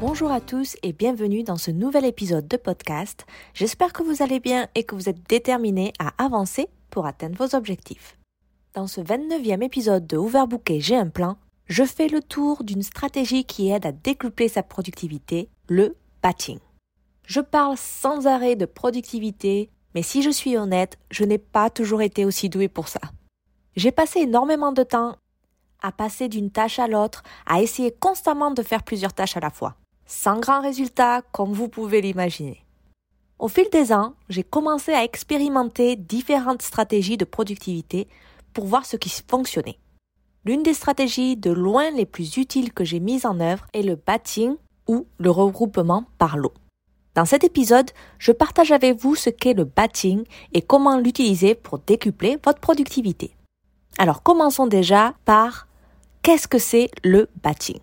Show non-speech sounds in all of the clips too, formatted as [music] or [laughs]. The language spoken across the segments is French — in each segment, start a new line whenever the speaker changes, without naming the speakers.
Bonjour à tous et bienvenue dans ce nouvel épisode de podcast. J'espère que vous allez bien et que vous êtes déterminés à avancer pour atteindre vos objectifs. Dans ce 29e épisode de Overbooké J'ai un plan, je fais le tour d'une stratégie qui aide à décupler sa productivité, le batching. Je parle sans arrêt de productivité, mais si je suis honnête, je n'ai pas toujours été aussi douée pour ça. J'ai passé énormément de temps à passer d'une tâche à l'autre, à essayer constamment de faire plusieurs tâches à la fois, sans grand résultat comme vous pouvez l'imaginer. Au fil des ans, j'ai commencé à expérimenter différentes stratégies de productivité pour voir ce qui fonctionnait. L'une des stratégies de loin les plus utiles que j'ai mises en œuvre est le batching ou le regroupement par lot. Dans cet épisode, je partage avec vous ce qu'est le batching et comment l'utiliser pour décupler votre productivité. Alors commençons déjà par qu'est-ce que c'est le batching?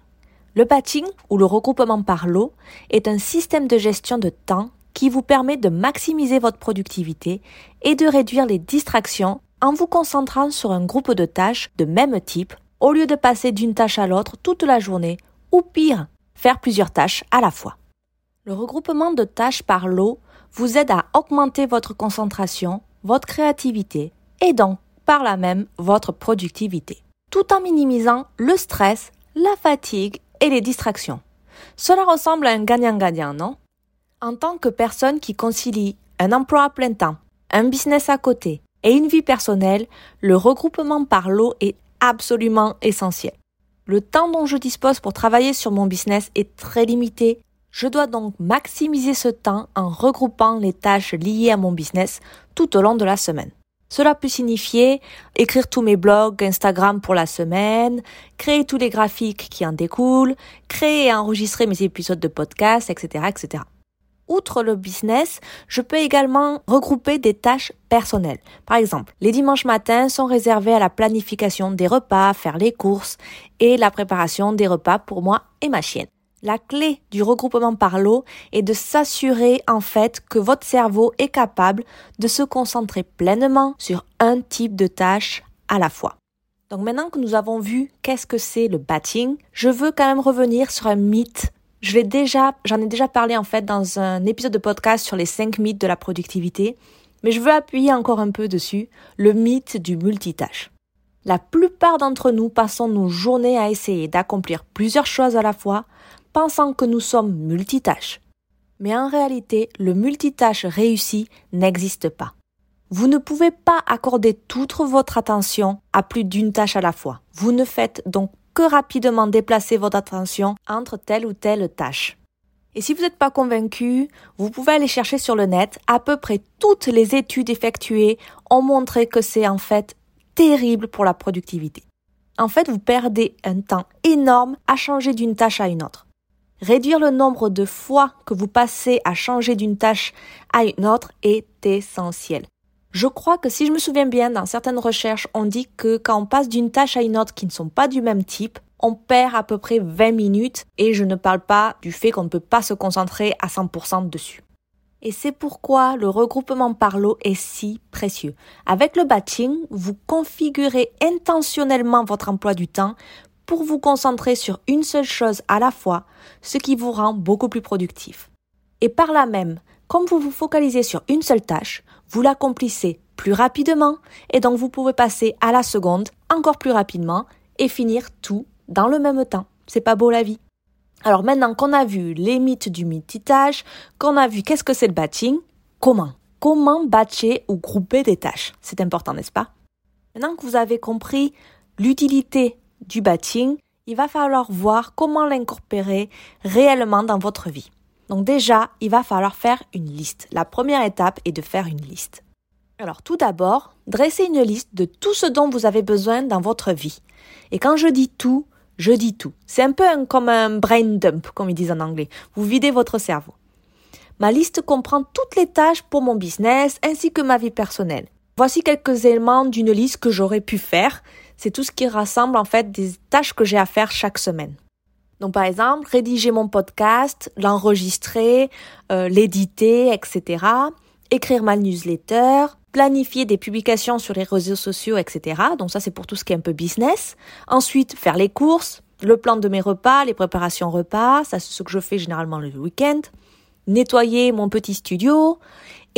Le batching ou le regroupement par lot est un système de gestion de temps qui vous permet de maximiser votre productivité et de réduire les distractions en vous concentrant sur un groupe de tâches de même type au lieu de passer d'une tâche à l'autre toute la journée ou pire, faire plusieurs tâches à la fois. Le regroupement de tâches par lot vous aide à augmenter votre concentration, votre créativité et donc par là même votre productivité, tout en minimisant le stress, la fatigue et les distractions. Cela ressemble à un gagnant-gagnant, non? En tant que personne qui concilie un emploi à plein temps, un business à côté et une vie personnelle, le regroupement par lot est absolument essentiel. Le temps dont je dispose pour travailler sur mon business est très limité je dois donc maximiser ce temps en regroupant les tâches liées à mon business tout au long de la semaine. Cela peut signifier écrire tous mes blogs Instagram pour la semaine, créer tous les graphiques qui en découlent, créer et enregistrer mes épisodes de podcast, etc., etc. Outre le business, je peux également regrouper des tâches personnelles. Par exemple, les dimanches matins sont réservés à la planification des repas, faire les courses et la préparation des repas pour moi et ma chienne. La clé du regroupement par lot est de s'assurer en fait que votre cerveau est capable de se concentrer pleinement sur un type de tâche à la fois. Donc maintenant que nous avons vu qu'est-ce que c'est le batching, je veux quand même revenir sur un mythe. Je l'ai déjà, j'en ai déjà parlé en fait dans un épisode de podcast sur les 5 mythes de la productivité, mais je veux appuyer encore un peu dessus, le mythe du multitâche. La plupart d'entre nous passons nos journées à essayer d'accomplir plusieurs choses à la fois pensant que nous sommes multitâches. Mais en réalité, le multitâche réussi n'existe pas. Vous ne pouvez pas accorder toute votre attention à plus d'une tâche à la fois. Vous ne faites donc que rapidement déplacer votre attention entre telle ou telle tâche. Et si vous n'êtes pas convaincu, vous pouvez aller chercher sur le net. À peu près toutes les études effectuées ont montré que c'est en fait terrible pour la productivité. En fait, vous perdez un temps énorme à changer d'une tâche à une autre. Réduire le nombre de fois que vous passez à changer d'une tâche à une autre est essentiel. Je crois que si je me souviens bien, dans certaines recherches, on dit que quand on passe d'une tâche à une autre qui ne sont pas du même type, on perd à peu près 20 minutes et je ne parle pas du fait qu'on ne peut pas se concentrer à 100% dessus. Et c'est pourquoi le regroupement par lot est si précieux. Avec le batching, vous configurez intentionnellement votre emploi du temps pour vous concentrer sur une seule chose à la fois, ce qui vous rend beaucoup plus productif. Et par là même, comme vous vous focalisez sur une seule tâche, vous l'accomplissez plus rapidement et donc vous pouvez passer à la seconde encore plus rapidement et finir tout dans le même temps. C'est pas beau la vie. Alors maintenant qu'on a vu les mythes du multitâche, qu'on a vu qu'est-ce que c'est le batching, comment? Comment batcher ou grouper des tâches? C'est important, n'est-ce pas? Maintenant que vous avez compris l'utilité du batching, il va falloir voir comment l'incorporer réellement dans votre vie. Donc déjà, il va falloir faire une liste. La première étape est de faire une liste. Alors tout d'abord, dressez une liste de tout ce dont vous avez besoin dans votre vie. Et quand je dis tout, Je dis tout. C'est un peu comme un brain dump, comme ils disent en anglais. Vous videz votre cerveau. Ma liste comprend toutes les tâches pour mon business ainsi que ma vie personnelle. Voici quelques éléments d'une liste que j'aurais pu faire. C'est tout ce qui rassemble en fait des tâches que j'ai à faire chaque semaine. Donc par exemple, rédiger mon podcast, l'enregistrer, euh, l'éditer, etc. Écrire ma newsletter, planifier des publications sur les réseaux sociaux, etc. Donc ça c'est pour tout ce qui est un peu business. Ensuite, faire les courses, le plan de mes repas, les préparations repas, ça c'est ce que je fais généralement le week-end. Nettoyer mon petit studio.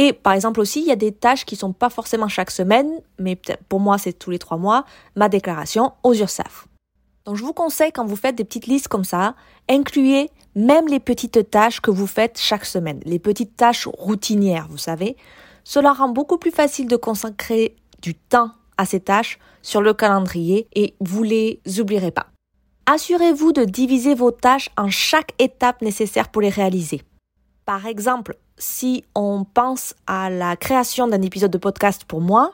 Et par exemple aussi, il y a des tâches qui sont pas forcément chaque semaine, mais pour moi c'est tous les trois mois, ma déclaration aux URSAF. Donc je vous conseille quand vous faites des petites listes comme ça, incluez même les petites tâches que vous faites chaque semaine, les petites tâches routinières, vous savez. Cela rend beaucoup plus facile de consacrer du temps à ces tâches sur le calendrier et vous les oublierez pas. Assurez-vous de diviser vos tâches en chaque étape nécessaire pour les réaliser. Par exemple, si on pense à la création d'un épisode de podcast pour moi,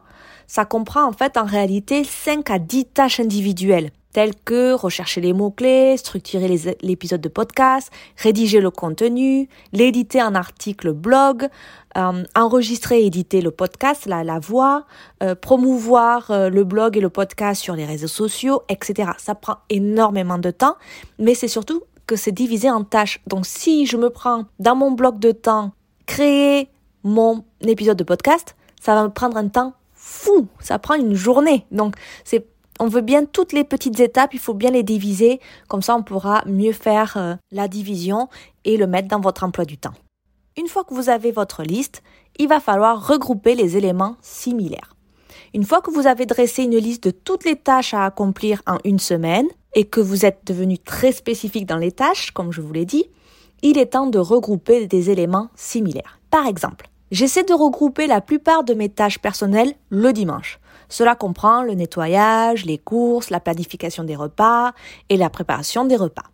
ça comprend en fait en réalité 5 à 10 tâches individuelles tels que rechercher les mots-clés, structurer l'épisode de podcast, rédiger le contenu, l'éditer en article blog, euh, enregistrer et éditer le podcast, la, la voix, euh, promouvoir euh, le blog et le podcast sur les réseaux sociaux, etc. Ça prend énormément de temps, mais c'est surtout que c'est divisé en tâches. Donc si je me prends dans mon bloc de temps, créer mon épisode de podcast, ça va me prendre un temps fou. Ça prend une journée. Donc c'est on veut bien toutes les petites étapes, il faut bien les diviser, comme ça on pourra mieux faire euh, la division et le mettre dans votre emploi du temps. Une fois que vous avez votre liste, il va falloir regrouper les éléments similaires. Une fois que vous avez dressé une liste de toutes les tâches à accomplir en une semaine et que vous êtes devenu très spécifique dans les tâches, comme je vous l'ai dit, il est temps de regrouper des éléments similaires. Par exemple, j'essaie de regrouper la plupart de mes tâches personnelles le dimanche. Cela comprend le nettoyage, les courses, la planification des repas et la préparation des repas.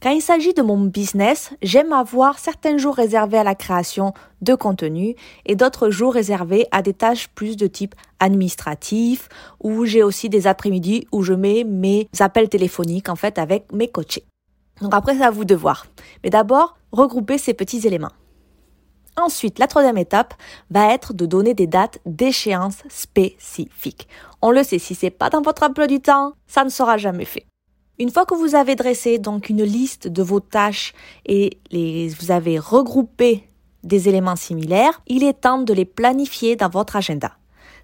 Quand il s'agit de mon business, j'aime avoir certains jours réservés à la création de contenu et d'autres jours réservés à des tâches plus de type administratif où j'ai aussi des après-midi où je mets mes appels téléphoniques en fait avec mes coachés. Donc après c'est à vous de voir. Mais d'abord, regrouper ces petits éléments. Ensuite, la troisième étape va être de donner des dates d'échéance spécifiques. On le sait, si c'est pas dans votre emploi du temps, ça ne sera jamais fait. Une fois que vous avez dressé donc une liste de vos tâches et les, vous avez regroupé des éléments similaires, il est temps de les planifier dans votre agenda.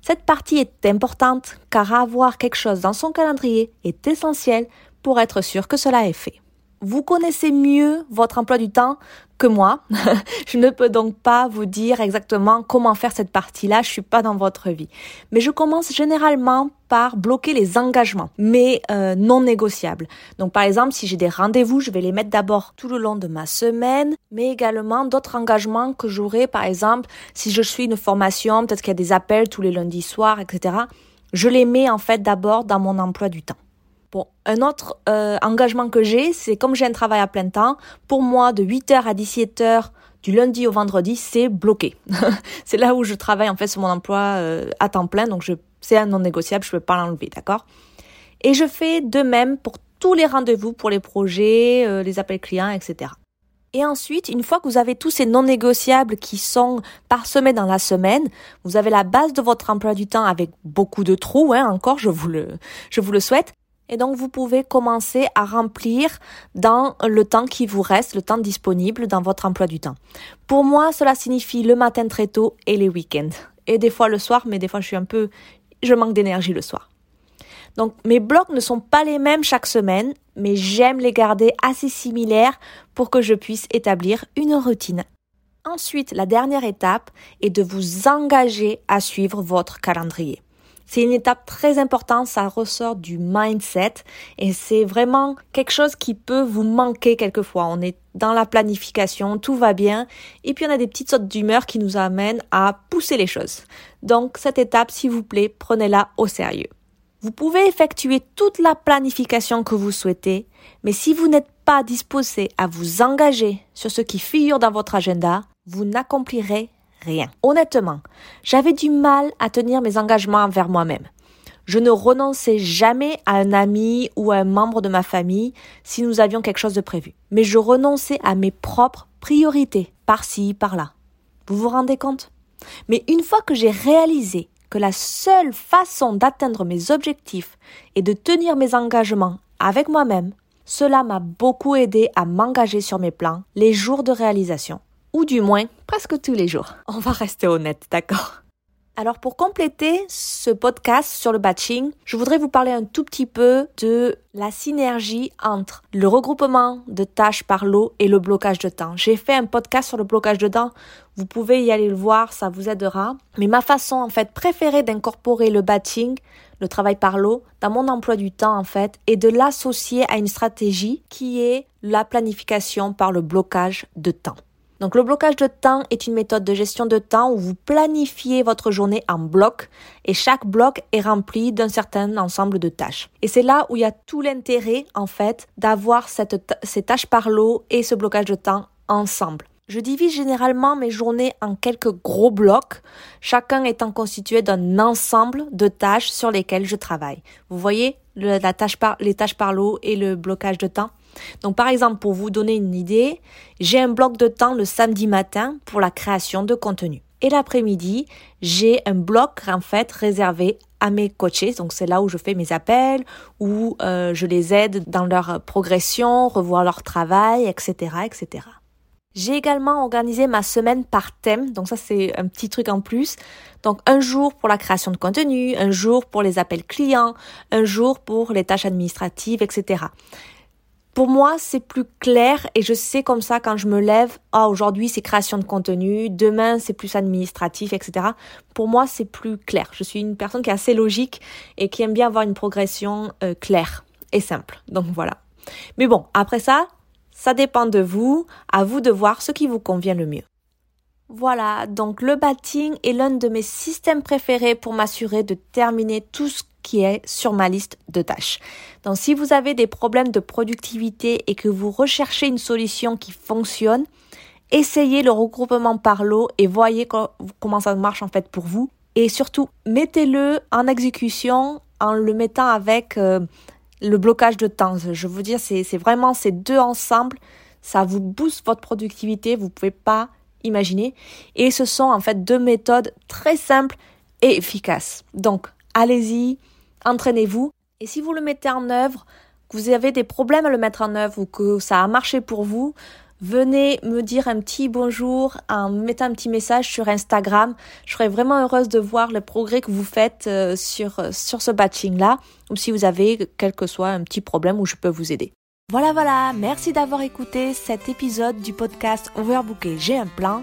Cette partie est importante car avoir quelque chose dans son calendrier est essentiel pour être sûr que cela est fait. Vous connaissez mieux votre emploi du temps que moi. [laughs] je ne peux donc pas vous dire exactement comment faire cette partie-là. Je suis pas dans votre vie. Mais je commence généralement par bloquer les engagements, mais euh, non négociables. Donc par exemple, si j'ai des rendez-vous, je vais les mettre d'abord tout le long de ma semaine, mais également d'autres engagements que j'aurai, par exemple, si je suis une formation, peut-être qu'il y a des appels tous les lundis soirs, etc. Je les mets en fait d'abord dans mon emploi du temps. Un autre euh, engagement que j'ai, c'est comme j'ai un travail à plein temps, pour moi, de 8h à 17h du lundi au vendredi, c'est bloqué. [laughs] c'est là où je travaille en fait sur mon emploi euh, à temps plein, donc c'est un non négociable, je ne peux pas l'enlever, d'accord? Et je fais de même pour tous les rendez-vous, pour les projets, euh, les appels clients, etc. Et ensuite, une fois que vous avez tous ces non négociables qui sont parsemés dans la semaine, vous avez la base de votre emploi du temps avec beaucoup de trous, hein, encore, je vous le souhaite. Et donc, vous pouvez commencer à remplir dans le temps qui vous reste, le temps disponible dans votre emploi du temps. Pour moi, cela signifie le matin très tôt et les week-ends. Et des fois le soir, mais des fois je suis un peu, je manque d'énergie le soir. Donc, mes blocs ne sont pas les mêmes chaque semaine, mais j'aime les garder assez similaires pour que je puisse établir une routine. Ensuite, la dernière étape est de vous engager à suivre votre calendrier. C'est une étape très importante, ça ressort du mindset et c'est vraiment quelque chose qui peut vous manquer quelquefois. On est dans la planification, tout va bien et puis on a des petites sautes d'humeur qui nous amènent à pousser les choses. Donc cette étape, s'il vous plaît, prenez-la au sérieux. Vous pouvez effectuer toute la planification que vous souhaitez, mais si vous n'êtes pas disposé à vous engager sur ce qui figure dans votre agenda, vous n'accomplirez Honnêtement, j'avais du mal à tenir mes engagements envers moi-même. Je ne renonçais jamais à un ami ou à un membre de ma famille si nous avions quelque chose de prévu. Mais je renonçais à mes propres priorités, par-ci, par-là. Vous vous rendez compte? Mais une fois que j'ai réalisé que la seule façon d'atteindre mes objectifs est de tenir mes engagements avec moi-même, cela m'a beaucoup aidé à m'engager sur mes plans les jours de réalisation. Ou du moins, presque tous les jours. On va rester honnête, d'accord? Alors pour compléter ce podcast sur le batching, je voudrais vous parler un tout petit peu de la synergie entre le regroupement de tâches par lot et le blocage de temps. J'ai fait un podcast sur le blocage de temps, vous pouvez y aller le voir, ça vous aidera. Mais ma façon en fait préférée d'incorporer le batching, le travail par lot, dans mon emploi du temps en fait, est de l'associer à une stratégie qui est la planification par le blocage de temps. Donc le blocage de temps est une méthode de gestion de temps où vous planifiez votre journée en blocs et chaque bloc est rempli d'un certain ensemble de tâches. Et c'est là où il y a tout l'intérêt en fait d'avoir ces tâches par lot et ce blocage de temps ensemble. Je divise généralement mes journées en quelques gros blocs, chacun étant constitué d'un ensemble de tâches sur lesquelles je travaille. Vous voyez la tâche les tâches par lot et le blocage de temps donc par exemple, pour vous donner une idée, j'ai un bloc de temps le samedi matin pour la création de contenu. Et l'après-midi, j'ai un bloc en fait réservé à mes coachés. Donc c'est là où je fais mes appels, où euh, je les aide dans leur progression, revoir leur travail, etc., etc. J'ai également organisé ma semaine par thème, donc ça c'est un petit truc en plus. Donc un jour pour la création de contenu, un jour pour les appels clients, un jour pour les tâches administratives, etc. Pour moi, c'est plus clair et je sais comme ça quand je me lève, ah, aujourd'hui c'est création de contenu, demain c'est plus administratif, etc. Pour moi, c'est plus clair. Je suis une personne qui est assez logique et qui aime bien avoir une progression euh, claire et simple. Donc voilà. Mais bon, après ça, ça dépend de vous, à vous de voir ce qui vous convient le mieux. Voilà, donc le batting est l'un de mes systèmes préférés pour m'assurer de terminer tout ce qui est sur ma liste de tâches. Donc si vous avez des problèmes de productivité et que vous recherchez une solution qui fonctionne, essayez le regroupement par lot et voyez comment ça marche en fait pour vous. Et surtout, mettez-le en exécution en le mettant avec euh, le blocage de temps. Je veux dire, c'est vraiment ces deux ensemble, ça vous booste votre productivité, vous pouvez pas imaginer. Et ce sont en fait deux méthodes très simples et efficaces. Donc, allez-y, entraînez-vous. Et si vous le mettez en œuvre, que vous avez des problèmes à le mettre en œuvre ou que ça a marché pour vous, venez me dire un petit bonjour en mettant un petit message sur Instagram. Je serais vraiment heureuse de voir le progrès que vous faites euh, sur, sur ce batching-là ou si vous avez quel que soit un petit problème où je peux vous aider. Voilà, voilà, merci d'avoir écouté cet épisode du podcast Overbooké, j'ai un plan.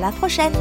La prochaine!